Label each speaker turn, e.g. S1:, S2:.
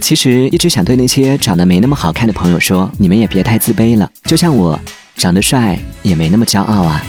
S1: 其实一直想对那些长得没那么好看的朋友说你们也别太自卑了就像我长得帅也没那么骄傲啊。